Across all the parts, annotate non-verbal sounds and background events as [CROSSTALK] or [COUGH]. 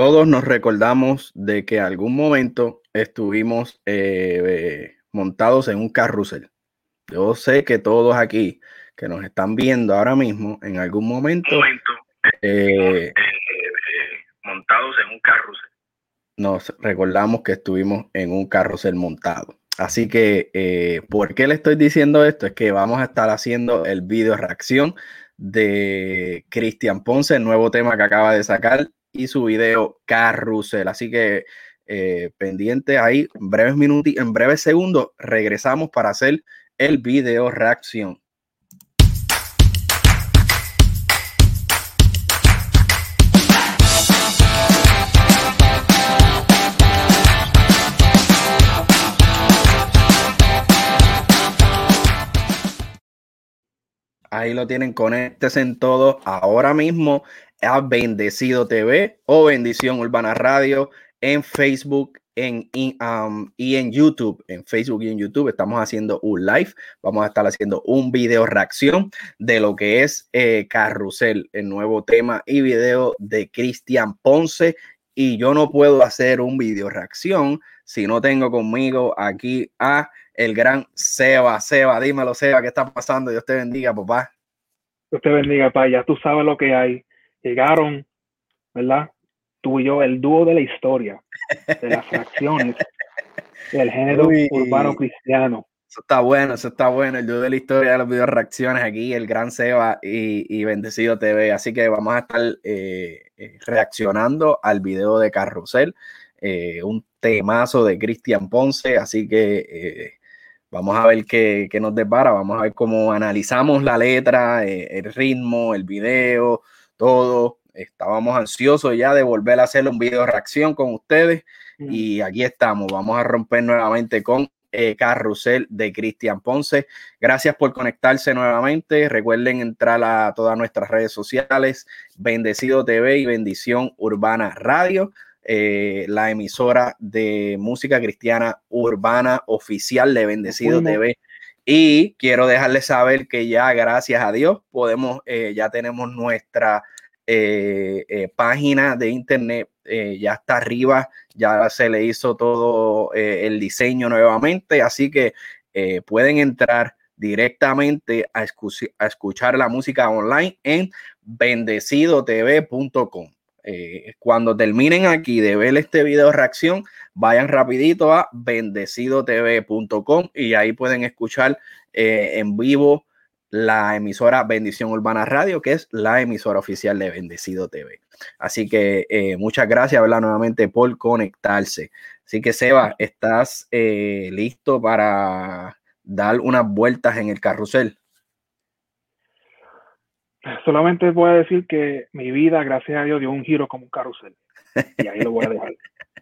todos nos recordamos de que algún momento estuvimos eh, montados en un carrusel. Yo sé que todos aquí que nos están viendo ahora mismo, en algún momento, eh, montados en un carrusel. Nos recordamos que estuvimos en un carrusel montado. Así que, eh, ¿por qué le estoy diciendo esto? Es que vamos a estar haciendo el video reacción de Cristian Ponce, el nuevo tema que acaba de sacar, y su video Carrusel. Así que eh, pendiente ahí, en breves minutos, en breves segundos, regresamos para hacer el video reacción. Ahí lo tienen, conéctese en todo ahora mismo a Bendecido TV o Bendición Urbana Radio en Facebook en, y en YouTube. En Facebook y en YouTube estamos haciendo un live. Vamos a estar haciendo un video reacción de lo que es eh, Carrusel, el nuevo tema y video de Cristian Ponce. Y yo no puedo hacer un video reacción si no tengo conmigo aquí a el gran Seba. Seba, dímelo, Seba, ¿qué está pasando? Dios te bendiga, papá. Dios te bendiga, papá. Ya tú sabes lo que hay. Llegaron, ¿verdad? Tú y yo, el dúo de la historia, de las [LAUGHS] fracciones del género urbano cristiano. Eso está bueno, eso está bueno. El dúo de la historia de los videos reacciones aquí, el gran Seba y, Bendecido TV. Así que vamos a estar eh, eh, reaccionando al video de Carrusel, eh, un temazo de Cristian Ponce. Así que Vamos a ver qué, nos depara, vamos a ver cómo analizamos la letra, el ritmo, el video, todo. Estábamos ansiosos ya de volver a hacer un video reacción con ustedes mm. y aquí estamos. Vamos a romper nuevamente con eh, Carrusel de Cristian Ponce. Gracias por conectarse nuevamente. Recuerden entrar a todas nuestras redes sociales, Bendecido TV y Bendición Urbana Radio. Eh, la emisora de música cristiana urbana oficial de Bendecido TV. Y quiero dejarles saber que ya, gracias a Dios, podemos, eh, ya tenemos nuestra eh, página de internet, ya está arriba, ya se le hizo todo el diseño nuevamente, así que pueden entrar directamente a, a escuchar la música online en bendecidotv.com. Eh, cuando terminen aquí de ver este video reacción, vayan rapidito a bendecidotv.com y ahí pueden escuchar eh, en vivo la emisora Bendición Urbana Radio, que es la emisora oficial de Bendecido TV. Así que eh, muchas gracias, ¿verdad? Nuevamente por conectarse. Así que Seba, ¿estás listo para dar unas vueltas en el carrusel? Solamente voy a decir que mi vida, gracias a Dios, dio un giro como un carrusel. Y ahí lo voy a dejar.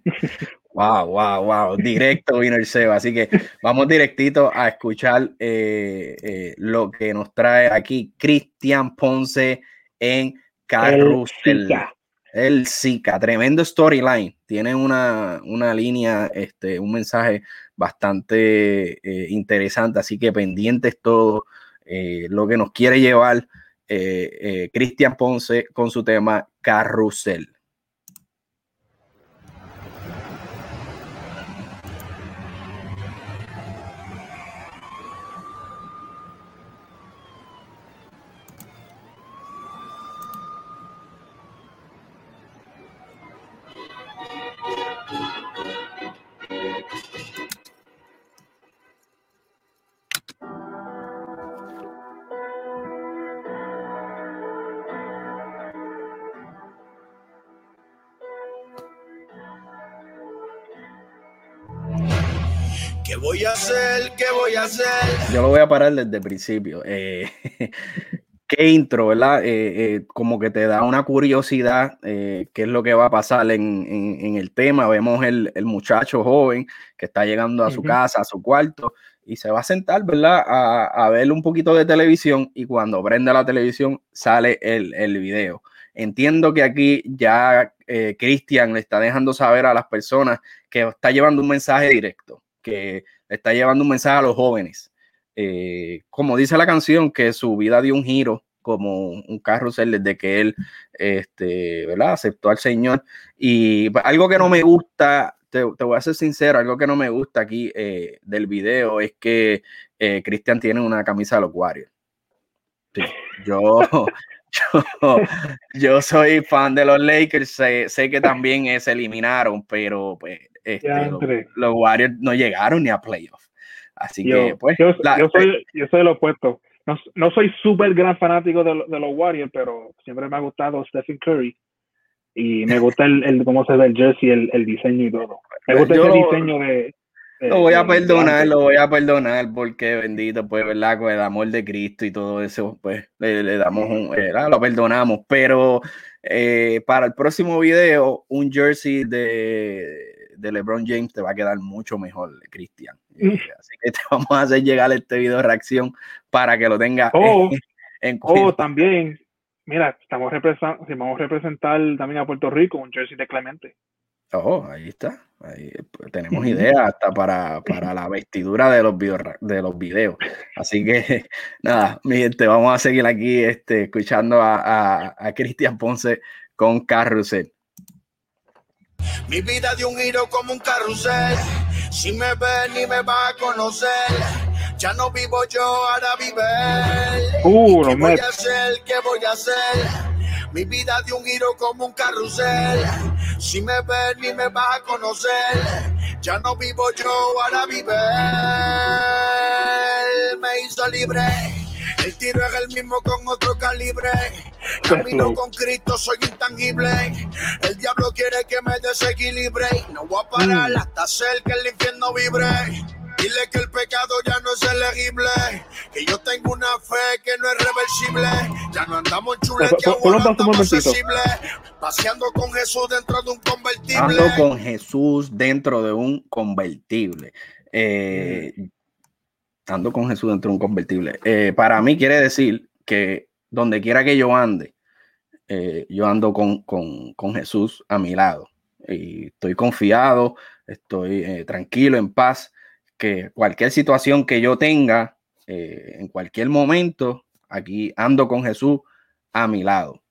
[LAUGHS] Wow, wow, wow. Directo vino el Seba. Así que vamos directito a escuchar eh, eh, lo que nos trae aquí Cristian Ponce en Carrusel. El Zika, tremendo storyline. Tiene una, línea, este, un mensaje bastante eh, interesante. Así que pendientes todo lo que nos quiere llevar eh, eh, Cristian Ponce con su tema Carrusel. ¿Qué voy a hacer? ¿Qué voy a hacer? Yo lo voy a parar desde el principio. Eh, [LAUGHS] qué intro, ¿verdad? Eh, eh, como que te da una curiosidad qué es lo que va a pasar en, el tema. Vemos el, muchacho joven que está llegando a su casa, a su cuarto, y se va a sentar, ¿verdad? A, ver un poquito de televisión y cuando prende la televisión sale el, el video. Entiendo que aquí ya Cristian le está dejando saber a las personas que está llevando un mensaje directo que está llevando un mensaje a los jóvenes. Eh, como dice la canción, que su vida dio un giro como un carrusel desde que él este, ¿verdad? aceptó al Señor. Y algo que no me gusta, te, voy a ser sincero, algo que no me gusta aquí eh, del video es que eh, Cristian tiene una camisa de los Warriors. yo, [LAUGHS] yo, soy fan de los Lakers, sé, que también se eliminaron, pero pues este, los, Warriors no llegaron ni a playoffs. Así que, pues. Yo, soy, yo soy lo opuesto. No, no soy súper gran fanático de, de, los Warriors, pero siempre me ha gustado Stephen Curry. Y me gusta el, el cómo se ve el jersey, el, el diseño y todo. Me gusta ese diseño de, lo voy a perdonar, lo voy a perdonar porque bendito, pues, ¿verdad? Con el amor de Cristo y todo eso, pues, le, damos un, lo perdonamos. Pero eh, para el próximo video, un jersey de, de, LeBron James te va a quedar mucho mejor, Cristian. Mm. Así que te [LAUGHS] vamos a hacer llegar este video de reacción para que lo tengas oh, [LAUGHS] en, cuenta. Oh, también, mira, estamos representando, vamos a representar también a Puerto Rico, un jersey de Clemente. Oh, ahí está. Ahí, pues, tenemos ideas hasta para, para, [LAUGHS] la vestidura de los, video, de los videos. Así que, [LAUGHS] nada, mi gente, vamos a seguir aquí este, escuchando a, a, Cristian Ponce con Carrusel. Mi vida de un giro como un carrusel. Si me ves ni me va a conocer. Ya no vivo yo, ahora vive él. Uh, ¿Qué voy a hacer? ¿Qué voy a hacer? Mi vida de un giro como un carrusel. Si me ves ni me vas a conocer. Ya no vivo yo, ahora vive él. Me hizo libre. El tiro es el mismo con otro calibre. Camino con Cristo, soy intangible. El diablo quiere que me desequilibre. No voy a parar mm. hasta hacer que el infierno vibre. Dile que el pecado ya no es elegible, que yo tengo una fe que no es reversible. Ya no andamos chuleteados, andamos accesibles. Paseando con Jesús dentro de un convertible. Ando con Jesús dentro de un convertible. Eh, ando con Jesús dentro de un convertible. Eh, para mí quiere decir que donde quiera que yo ande, eh, yo ando con, con, con, Jesús a mi lado. Y estoy confiado, estoy tranquilo, en paz que cualquier situación que yo tenga, eh, en cualquier momento, aquí ando con Jesús a mi lado.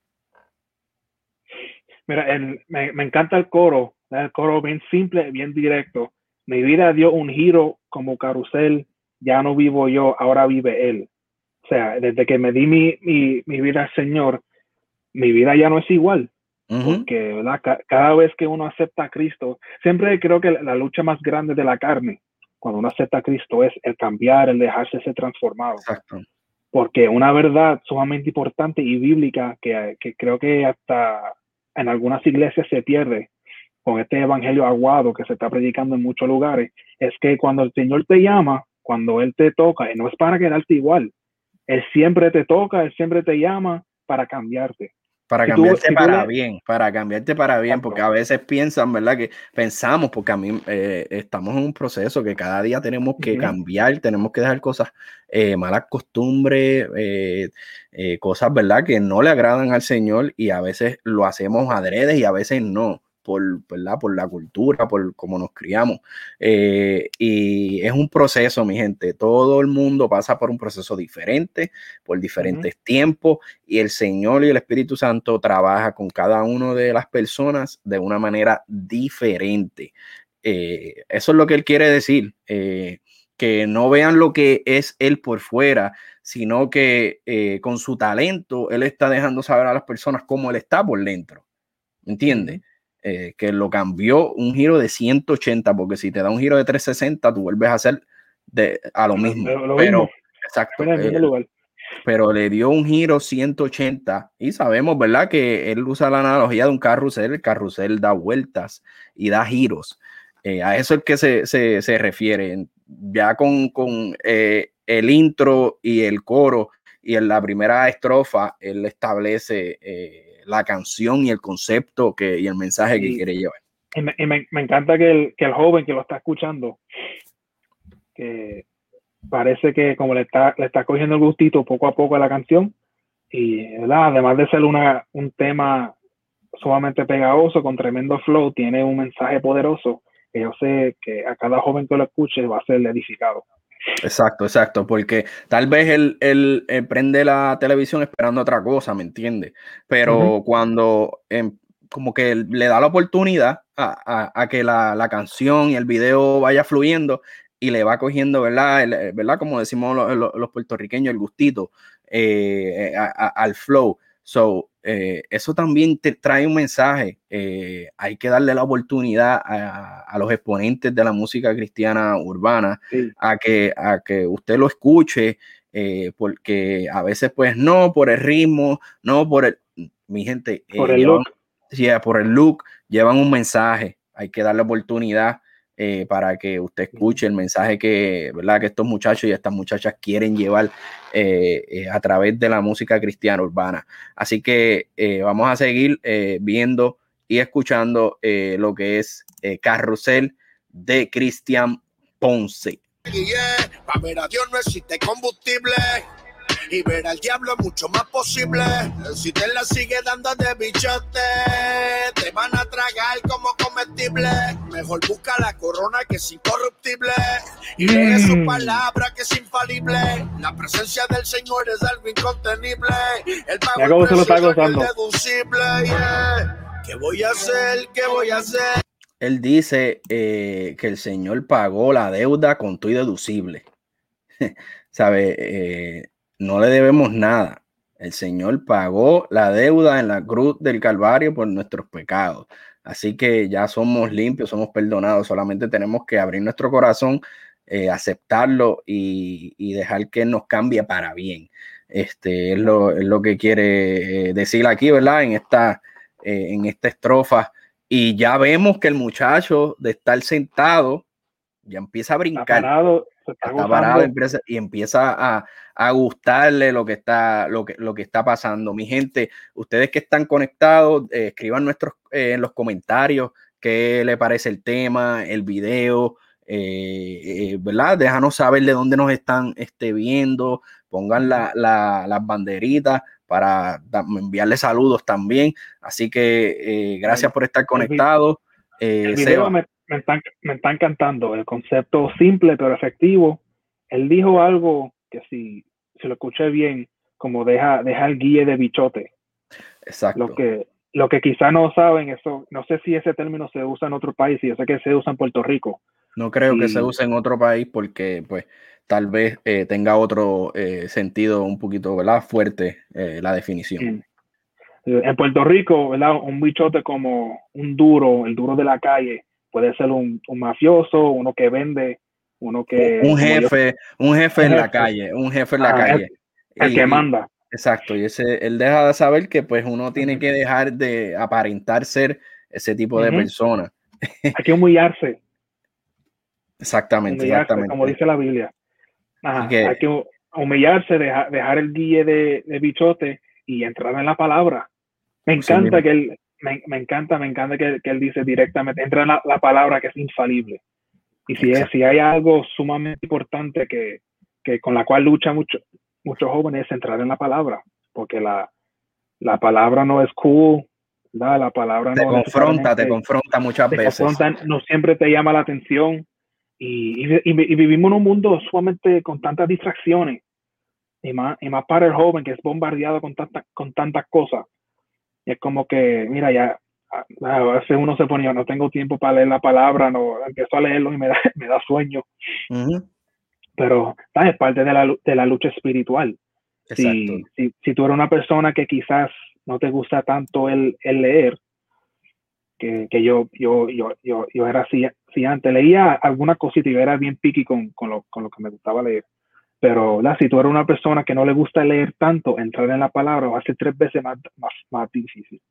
Mira, me, me, encanta el coro, el coro bien simple, bien directo. Mi vida dio un giro como carrusel, ya no vivo yo, ahora vive Él. O sea, desde que me di mi, mi, mi vida al Señor, mi vida ya no es igual. Porque ¿verdad? cada vez que uno acepta a Cristo, siempre creo que la lucha más grande de la carne cuando uno acepta a Cristo es el cambiar, el dejarse ser transformado. Porque una verdad sumamente importante y bíblica que, que, creo que hasta en algunas iglesias se pierde con este evangelio aguado que se está predicando en muchos lugares, es que cuando el Señor te llama, cuando Él te toca, no es para quedarte igual, Él siempre te toca, Él siempre te llama para cambiarte. Para cambiarte para bien, para cambiarte para bien, porque a veces piensan, ¿verdad? Que pensamos, porque a mí eh, estamos en un proceso que cada día tenemos que cambiar, tenemos que dejar cosas, eh, malas costumbres, eh, cosas, ¿verdad? Que no le agradan al Señor y a veces lo hacemos adrede y a veces no por, ¿verdad? por la cultura, por cómo nos criamos. Eh, y es un proceso, mi gente. Todo el mundo pasa por un proceso diferente, por diferentes tiempos, y el Señor y el Espíritu Santo trabaja con cada una de las personas de una manera diferente. Eh, eso es lo que Él quiere decir. Eh, que no vean lo que es él por fuera, sino que con su talento él está dejando saber a las personas cómo él está por dentro. ¿Entiendes? Eh, que lo cambió un giro de 180, porque si te da un giro de 360, tú vuelves a hacer de, a lo mismo. Pero, exacto. Eh, pero le dio un giro 180 y sabemos, ¿verdad? Que él usa la analogía de un carrusel, el carrusel da vueltas y da giros. Eh, a eso es que se, se, se refiere. Ya con, con el intro y el coro y en la primera estrofa, él establece la canción y el concepto que, y el mensaje que quiere llevar. Y me, me, encanta que el, que el, joven que lo está escuchando, que parece que como le está, le está cogiendo el gustito poco a poco a la canción, y además de ser una, un tema sumamente pegajoso, con tremendo flow, tiene un mensaje poderoso que yo sé que a cada joven que lo escuche va a ser edificado. Exacto, exacto, porque tal vez él, él, prende la televisión esperando otra cosa, ¿me entiende? Pero cuando em, como que le da la oportunidad a, que la, canción y el video vaya fluyendo y le va cogiendo, ¿verdad? ¿verdad? Como decimos los, puertorriqueños, el gustito eh, al flow. So, eh, eso también te trae un mensaje. Eh, hay que darle la oportunidad a, los exponentes de la música cristiana urbana a, que, a que usted lo escuche, eh, porque a veces pues no por el ritmo, no por el... Mi gente, por el look. por el look, llevan un mensaje. Hay que darle oportunidad eh, para que usted escuche el mensaje que, ¿verdad? que estos muchachos y estas muchachas quieren llevar eh, eh, a través de la música cristiana urbana. Así que vamos a seguir viendo y escuchando lo que es Carrusel de Cristian Ponce. para ver a Dios no existe combustible y ver al diablo es mucho más posible. Si te la sigue dando de bichote, te van a tragar como comestible. Mejor busca la corona que es incorruptible y lee su mm. palabra que es infalible. La presencia del Señor es algo incontenible. El pago es deducible. ¿Qué voy a hacer? ¿Qué voy a hacer? Él dice eh, que el Señor pagó la deuda con tu deducible. [LAUGHS] ¿Sabe? Eh, no le debemos nada. El Señor pagó la deuda en la cruz del Calvario por nuestros pecados. Así que ya somos limpios, somos perdonados. Solamente tenemos que abrir nuestro corazón, eh, aceptarlo y, dejar que nos cambie para bien. Este es lo, que quiere eh, decir aquí, ¿verdad? En esta, eh, en esta estrofa. Y ya vemos que el muchacho de estar sentado ya empieza a brincar está, parado y empieza a, a, gustarle lo que está, lo que, lo que está pasando. Mi gente, ustedes que están conectados, eh, escriban nuestros, eh, en los comentarios qué le parece el tema, el video, eh, ¿verdad? Déjanos saber de dónde nos están este, viendo, pongan la, las banderitas para enviarle saludos también. Así que gracias por estar conectados. me está, me está encantando el concepto simple pero efectivo. Él dijo algo que si, si lo escuché bien, como deja, deja el guía de bichote. Exacto. Lo que, lo que quizá no saben, eso, no sé si ese término se usa en otro país, y yo sé que se usa en Puerto Rico. No creo que se use en otro país porque, pues, tal vez eh, tenga otro eh, sentido un poquito, ¿verdad? Fuerte eh, la definición. En Puerto Rico, ¿verdad? Un bichote como un duro, el duro de la calle, puede ser un, mafioso, uno que vende, uno que... Un jefe, un jefe en la calle, un jefe en la calle. El, que manda. Exacto, y ese, él deja de saber que pues uno tiene que dejar de aparentar ser ese tipo de persona. Hay que humillarse. Exactamente, exactamente. Como dice la Biblia. hay que humillarse, dejar el guille de, bichote y entrar en la palabra. Me encanta que él, me, me, encanta, me encanta que, que, él dice directamente, entra en la, palabra que es infalible. Y si, es, si hay algo sumamente importante que, que con la cual lucha mucho, muchos jóvenes es entrar en la palabra, porque la, la palabra no es cool, la palabra te no confronta, te confronta muchas veces. no siempre te llama la atención y, y, y, vivimos en un mundo sumamente con tantas distracciones y más, y más para el joven que es bombardeado con, tanta, con tantas cosas y es como que, mira, ya a veces uno se ponía, no tengo tiempo para leer la palabra, no empiezo a leerlo y me [LAUGHS] da, me da sueño. Pero es parte de la, de la lucha espiritual. Si, si, si, tú eres una persona que quizás no te gusta tanto el, el leer, que, que yo, yo, yo, yo, yo, era así, si antes leía alguna cosita y era bien piqui con, con, lo, con lo que me gustaba leer. Pero si tú eres una persona que no le gusta leer tanto, entrar en la palabra va a ser tres veces más, más, más difícil.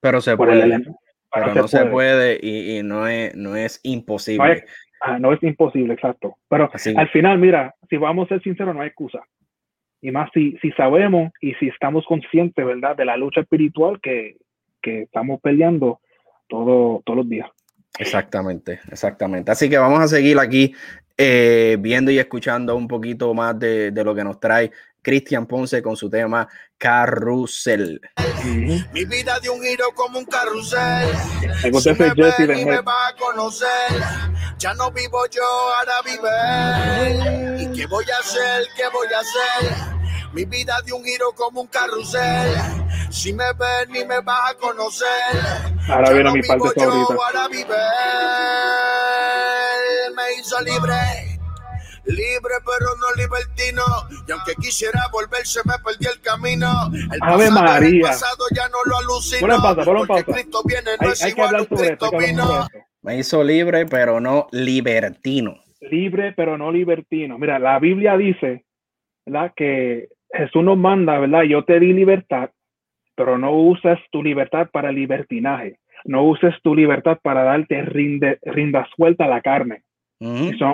Pero se puede. pero no se puede, y, y, no, es, no es imposible. No es, ah, no es imposible, exacto. Pero al final, mira, si vamos a ser sinceros, no hay excusa. Y más si, si sabemos y si estamos conscientes, ¿verdad?, de la lucha espiritual que, que estamos peleando todo, todos los días. Exactamente, exactamente. Así que vamos a seguir aquí eh, viendo y escuchando un poquito más de, de lo que nos trae Cristian Ponce con su tema Carrusel. Mi vida de un giro como un carrusel. Si me, ven y me va a conocer. Ya no vivo yo, ahora vive. ¿Y ¿Qué voy a hacer? ¿Qué voy a hacer? Mi vida de un giro como un carrusel. Si me ves ni me vas a conocer. Ahora viene mi parte favorita. Ahora vive. Me hizo libre libre pero no libertino. Y aunque quisiera volverse, me perdí el camino. El Ave pasado, María. El pasado ya no lo alucino. Ponle pausa, ponle pausa. Cristo viene, no Hay, es hay que igual hablar sobre esto. que hablar vino. sobre esto. Me hizo libre, pero no libertino. libre pero no libertino. Mira, la Biblia dice, ¿verdad? Que Jesús nos manda, ¿verdad? Yo te di libertad, pero no uses tu libertad para libertinaje. No uses tu libertad para darte rinde, rinda suelta a la carne,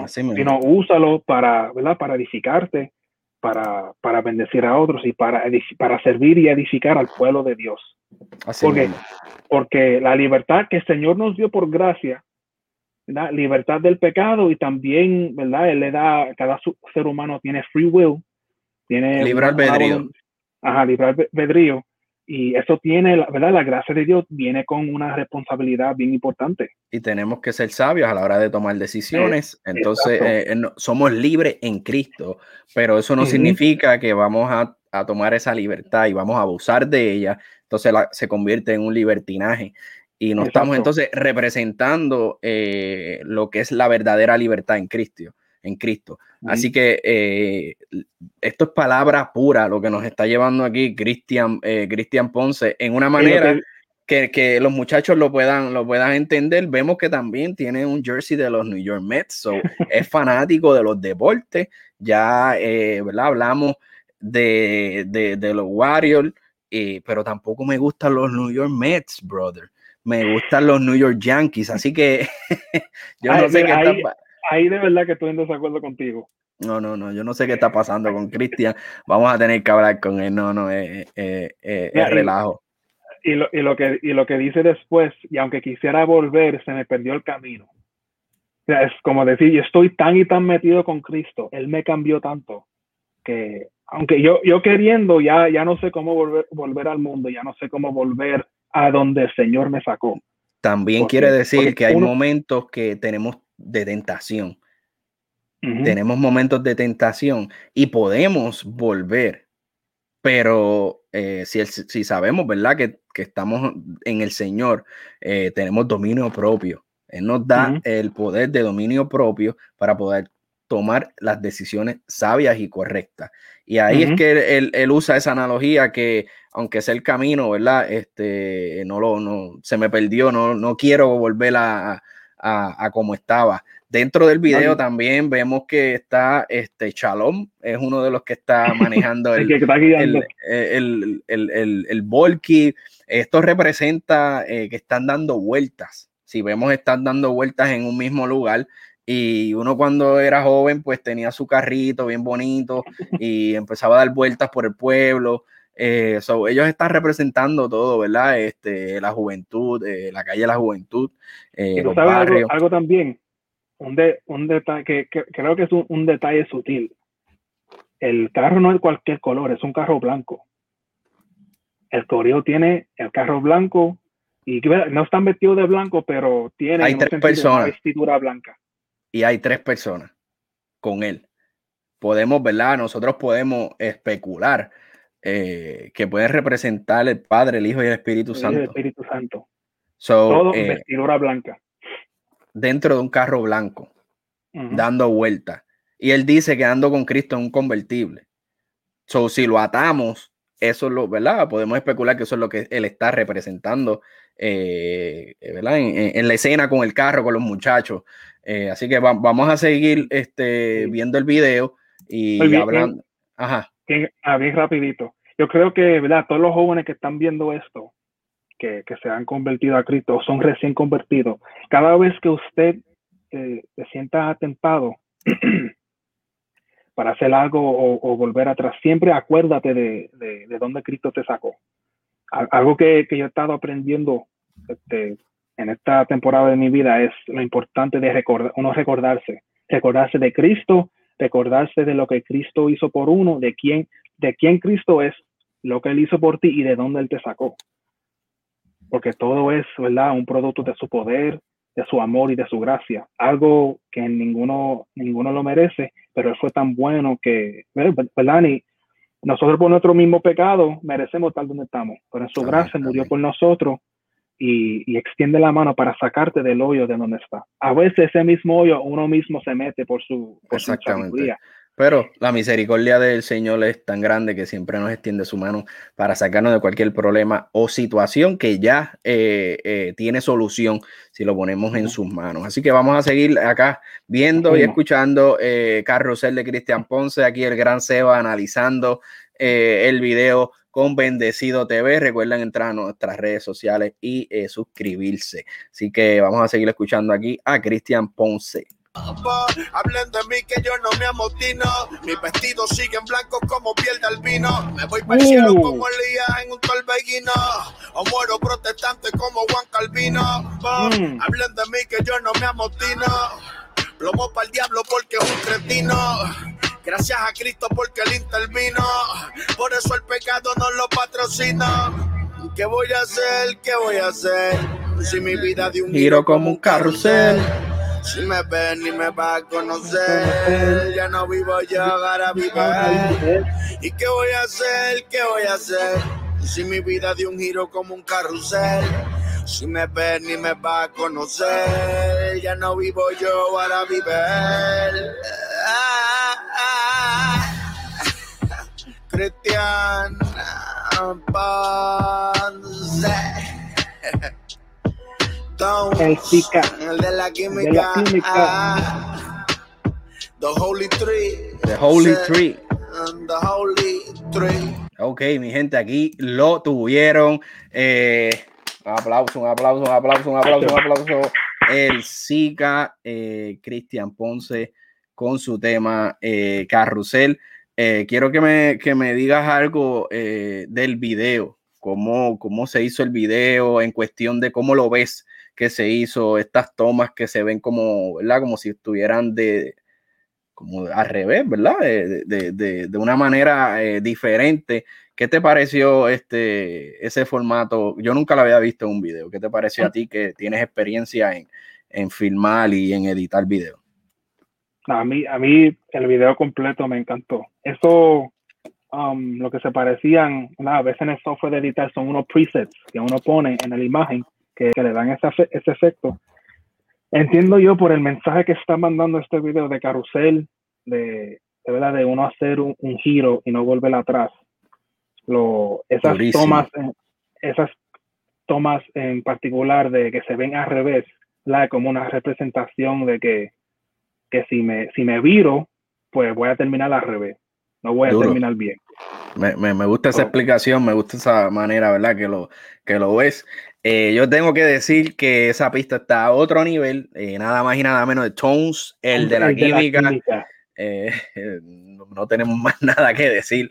así mismo. sino úsalo para, ¿verdad? Para edificarte, para, para bendecir a otros y para, para servir y edificar al pueblo de Dios. Así porque- mismo. Porque la libertad que el Señor nos dio por gracia, ¿verdad? libertad del pecado y también, ¿verdad? Él le da, cada ser humano tiene free will, tiene Libre albedrío. Ajá, libre albedrío. Y eso tiene, la- ¿verdad? La gracia de Dios viene con una responsabilidad bien importante. y tenemos que ser sabios a la hora de tomar decisiones. Entonces, exacto. eh, no- somos libres en Cristo, pero eso no significa que vamos a, a tomar esa libertad y vamos a abusar de ella. Entonces, la- se convierte en un libertinaje. Y no estamos entonces representando eh, lo que es la verdadera libertad en Cristo. En Cristo. Así que eh, esto es palabra pura lo que nos está llevando aquí Cristian eh, Cristian Ponce en una manera que- que, los muchachos lo puedan, lo puedan entender. Vemos que también tiene un jersey de los New York Mets, so, [LAUGHS] es fanático de los deportes. Ya, eh, ¿verdad? Hablamos de, de, de los Warriors, eh, pero tampoco me gustan los New York Mets, brother. Me gustan los New York Yankees, así que [LAUGHS] yo no Ay, sé qué está ahí- de verdad que estoy en desacuerdo contigo. No, no, no, yo no sé qué está pasando con Cristian. Vamos a tener que hablar con él. No, no, eh, eh, eh, es y- relajo. Y lo, y lo que, y lo que dice después, y aunque quisiera volver, se me perdió el camino. O sea, es como decir, yo estoy tan y tan metido con Cristo, Él me cambió tanto, que aunque yo, yo queriendo, ya, ya no sé cómo volver, volver al mundo, ya no sé cómo volver a donde el Señor me sacó. También Porque- quiere decir que hay uno- momentos que tenemos de tentación. Tenemos momentos de tentación y podemos volver, pero eh, si, el- si sabemos, ¿verdad? Que, que estamos en el Señor, eh, tenemos dominio propio. Él nos da el poder de dominio propio para poder tomar las decisiones sabias y correctas. Y ahí es que él, él usa esa analogía que, aunque sea el camino, ¿verdad? Este, no lo, no, se me perdió, no, no quiero volver a, a, a como estaba. Dentro del video también vemos que está este Shalom, es uno de los que está [LAUGHS] manejando El el, el, el, el. Esto representa eh, que están dando vueltas. Si vemos, están dando vueltas en un mismo lugar. Y uno cuando era joven, pues tenía su carrito bien bonito y empezaba a dar vueltas por el pueblo. Eh, so, ellos están representando todo, ¿verdad? Este, la juventud, eh, la calle de la juventud, eh, Y tú sabes algo, algo también, un, de, un detalle que, que creo que es un, un detalle sutil. El carro no es cualquier color, es un carro blanco. El correo tiene el carro blanco y no están vestidos de blanco, pero tiene Hay tres personas. una vestidura blanca. y hay tres personas con él. Podemos, ¿verdad? Nosotros podemos especular eh, que pueden representar el Padre, el Hijo y el Espíritu El Santo. Espíritu Santo. So, Todo eh, vestidura blanca. dentro de un carro blanco, dando vueltas. Y él dice que ando con Cristo en un convertible. So, si lo atamos, eso es lo, ¿verdad? Podemos especular que eso es lo que él está representando, eh, ¿verdad? En, en- en la escena con el carro, con los muchachos. Eh, así que va- vamos a seguir este, viendo el video y hablando. Ajá. Ah, bien rapidito. Yo creo que, ¿verdad? Todos los jóvenes que están viendo esto, que, que se han convertido a Cristo, son recién convertidos, cada vez que usted eh, se sienta tentado [CLEARS THROAT] para hacer algo o, volver atrás, siempre acuérdate de, de, de dónde Cristo te sacó. Al- Algo que, que yo he estado aprendiendo este, en esta temporada de mi vida es lo importante de recordar, uno recordarse, recordarse de Cristo, recordarse de lo que Cristo hizo por uno, de quién, de quién Cristo es, lo que Él hizo por ti y de dónde Él te sacó. Porque todo es, ¿verdad? Un producto de su poder, de su amor y de su gracia, algo que ninguno, ninguno lo merece, pero él fue tan bueno que, ¿verdad? Y nosotros por nuestro mismo pecado merecemos estar donde estamos, pero en su gracia murió por nosotros y, extiende la mano para sacarte del hoyo de donde está. A veces ese mismo hoyo uno mismo se mete por su, por Exactamente. pero la misericordia del Señor es tan grande que siempre nos extiende su mano para sacarnos de cualquier problema o situación que ya eh, eh, tiene solución si lo ponemos en sus manos. Así que vamos a seguir acá viendo y escuchando eh, Carrusel de Cristian Ponce, aquí el gran Seba analizando el video con Bendecido TV. Recuerden entrar a nuestras redes sociales y eh, suscribirse. Así que vamos a seguir escuchando aquí a Cristian Ponce. Hablen de mí que yo no me amotino. Mis vestidos siguen blancos como piel de albino. Me voy para el cielo como Elías en un torbellino. O muero protestante como Juan Calvino. Mm. Hablen de mí que yo no me amotino. Plomo para el diablo porque es un cretino. Gracias a Cristo porque Él intervino. Por eso el pecado no lo patrocina. ¿Qué voy a hacer? ¿Qué voy a hacer? Si mi vida de un giro como un carrusel. Si me ven y me va a conocer, ya no vivo yo, ahora vivo él. ¿Y qué voy a hacer? ¿Qué voy a hacer? Si mi vida de un giro como un carrusel. Si me ven y me va a conocer, ya no vivo yo, ahora vive él. Cristian Ponce. El. El de la química. De la the Holy Tree. The Holy Tree. The Holy Tree. Ok, mi gente, aquí lo tuvieron. Eh, un aplauso, un aplauso, un aplauso, un aplauso, un aplauso. El Zika, eh, Cristian Ponce, con su tema eh, Carrusel. Eh, quiero que me, que me, digas algo eh, del video, cómo, cómo se hizo el video en cuestión de cómo lo ves que se hizo, estas tomas que se ven como, ¿verdad? Como si estuvieran de, como al revés, ¿verdad? De, de, de una manera diferente. ¿Qué te pareció este, ese formato? Yo nunca lo había visto en un video. ¿Qué te pareció a ti que tienes experiencia en, en filmar y en editar videos? A mí, a mí el video completo me encantó. Eso, um, lo que se parecían, a veces en el software de editar son unos presets que uno pone en la imagen que, le dan ese, ese efecto. Entiendo yo por el mensaje que está mandando este video de carrusel, de, de verdad, de uno hacer un, giro y no volver atrás. Lo, esas tomas, esas tomas en particular de que se ven al revés, la como una representación de que que si me, si me viro, pues voy a terminar al revés. No voy a terminar bien. Me, me, gusta esa explicación, me gusta esa manera, ¿verdad? Que lo, que lo ves. Eh, yo tengo que decir que esa pista está a otro nivel, eh, nada más y nada menos de Tones, el, de la química. Eh, [LAUGHS] no tenemos más [LAUGHS] nada que decir.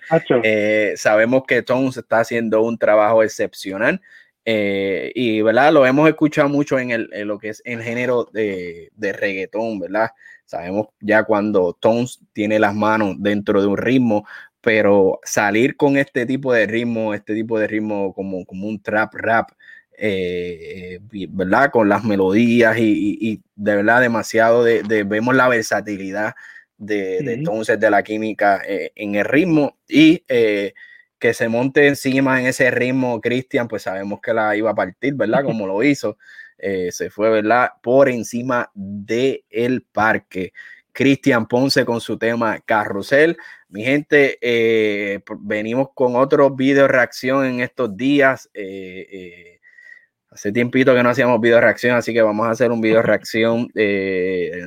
sabemos que Tones está haciendo un trabajo excepcional. y verdad lo hemos escuchado mucho en, el, en lo que es el género de, de reggaetón, ¿verdad? Sabemos ya cuando Tones tiene las manos dentro de un ritmo, pero salir con este tipo de ritmo, este tipo de ritmo como, como un trap rap, eh, ¿verdad? Con las melodías y, de verdad demasiado de, vemos la versatilidad de, de entonces de la química eh, en el ritmo y eh, que se monte encima en ese ritmo Cristian, pues sabemos que la iba a partir, ¿verdad? [LAUGHS] Como lo hizo. Eh, se fue, ¿verdad? Por encima del el parque. Cristian Ponce con su tema Carrusel. Mi gente, eh, venimos con otro video reacción en estos días. Eh, hace tiempito que no hacíamos video reacción, así que vamos a hacer un video [LAUGHS] reacción.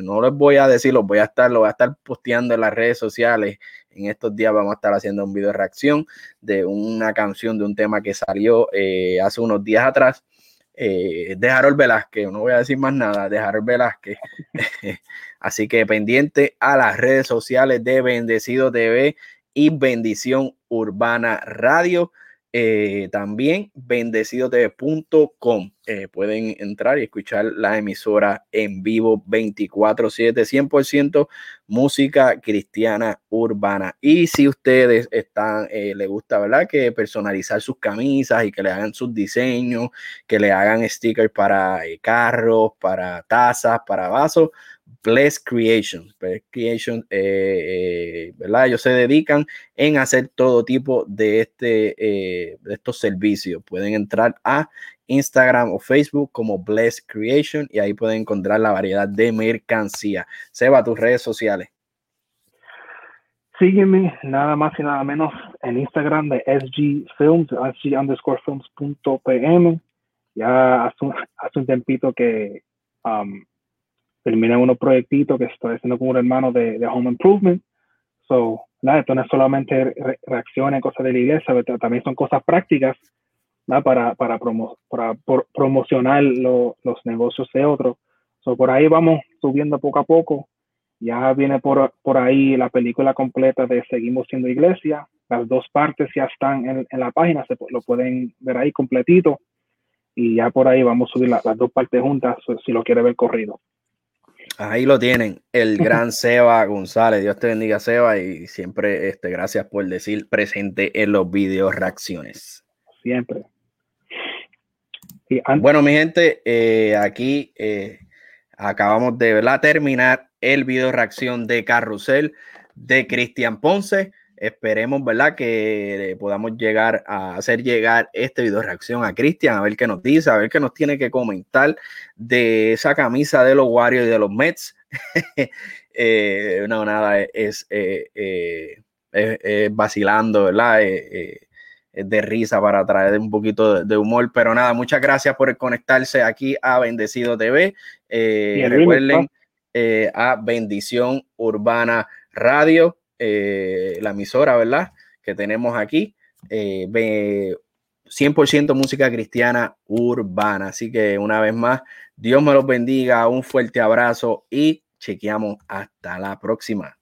no les voy a decir, los voy a estar, lo voy a estar posteando en las redes sociales. En estos días vamos a estar haciendo un video reacción de una canción, de un tema que salió hace unos días atrás eh, de Harold Velázquez, no voy a decir más nada, de Harold Velázquez. [LAUGHS] Así que pendiente a las redes sociales de Bendecido TV y Bendición Urbana Radio. Eh, también bendecidotv.com. Eh, pueden entrar y escuchar la emisora en vivo 24/7, 100% música cristiana urbana. Y si ustedes están, eh, les gusta, ¿verdad? Que personalizar sus camisas y que le hagan sus diseños, que le hagan stickers para carros, para tazas, para vasos Bless Creation. Bless Creation, eh, eh, ¿verdad? Ellos se dedican en hacer todo tipo de, este, eh, de estos servicios. Pueden entrar a Instagram o Facebook como Bless Creation y ahí pueden encontrar la variedad de mercancía. Seba, tus redes sociales. Sígueme nada más y nada menos en Instagram de SG Films, SG underscore films.pm. Ya hace un, hace un tempito que um, terminé unos proyectitos que estoy haciendo con un hermano de, de Home Improvement. So, nada, esto no es solamente reacciones, cosas de la iglesia, pero también son cosas prácticas para, para, para promocionar los negocios de otros. So, por ahí vamos subiendo poco a poco. Ya viene por, por ahí la película completa de Seguimos siendo iglesia. Las dos partes ya están en, en la página, se lo pueden ver ahí completito. Y ya por ahí vamos a subir las dos partes juntas si lo quiere ver corrido. Ahí lo tienen, el [LAUGHS] gran Seba González. Dios te bendiga, Seba, y siempre este, gracias por decir presente en los videos reacciones. Siempre. bueno, mi gente, eh, aquí eh, acabamos de ¿verdad? terminar el video reacción de Carrusel de Cristian Ponce. Esperemos, ¿verdad? Que podamos llegar a hacer llegar este video reacción a Cristian, a ver qué nos dice, a ver qué nos tiene que comentar de esa camisa de los Warriors y de los Mets. [LAUGHS] Eh, no, nada, es, eh, eh, vacilando, ¿verdad? es de risa para traer un poquito de, humor. Pero nada, muchas gracias por conectarse aquí a Bendecido TV. recuerden a Bendición Urbana Radio. Eh, la emisora, ¿verdad? Que tenemos aquí. 100% eh, música cristiana urbana. Así que una vez más, Dios me los bendiga, un fuerte abrazo y chequeamos hasta la próxima.